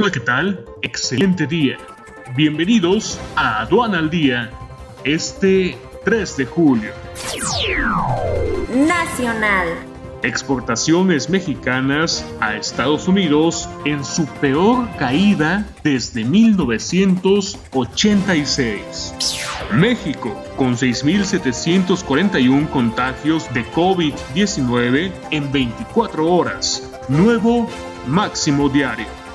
Hola, ¿qué tal? Excelente día. Bienvenidos a Aduana al Día, este 3 de julio. Nacional. Exportaciones mexicanas a Estados Unidos en su peor caída desde 1986. México, con 6.741 contagios de COVID-19 en 24 horas, nuevo máximo diario.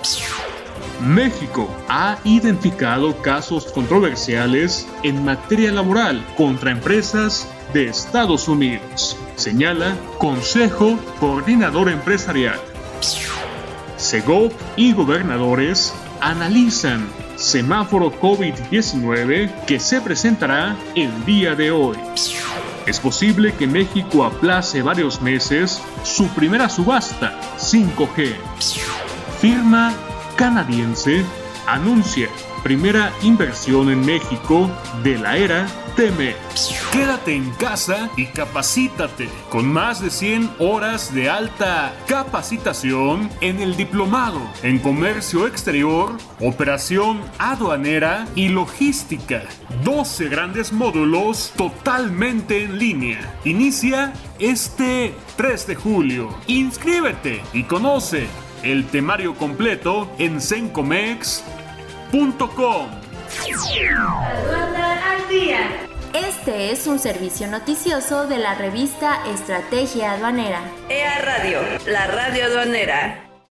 México ha identificado casos controversiales en materia laboral contra empresas de Estados Unidos, señala Consejo Coordinador Empresarial. Segov y gobernadores analizan semáforo COVID-19 que se presentará el día de hoy. Es posible que México aplace varios meses su primera subasta 5G. Firma canadiense anuncia primera inversión en México de la era Teme. Quédate en casa y capacítate con más de 100 horas de alta capacitación en el diplomado en comercio exterior, operación aduanera y logística. 12 grandes módulos totalmente en línea. Inicia este 3 de julio. Inscríbete y conoce el temario completo en sencomex.com. Este es un servicio noticioso de la revista Estrategia Aduanera. EA Radio, la radio aduanera.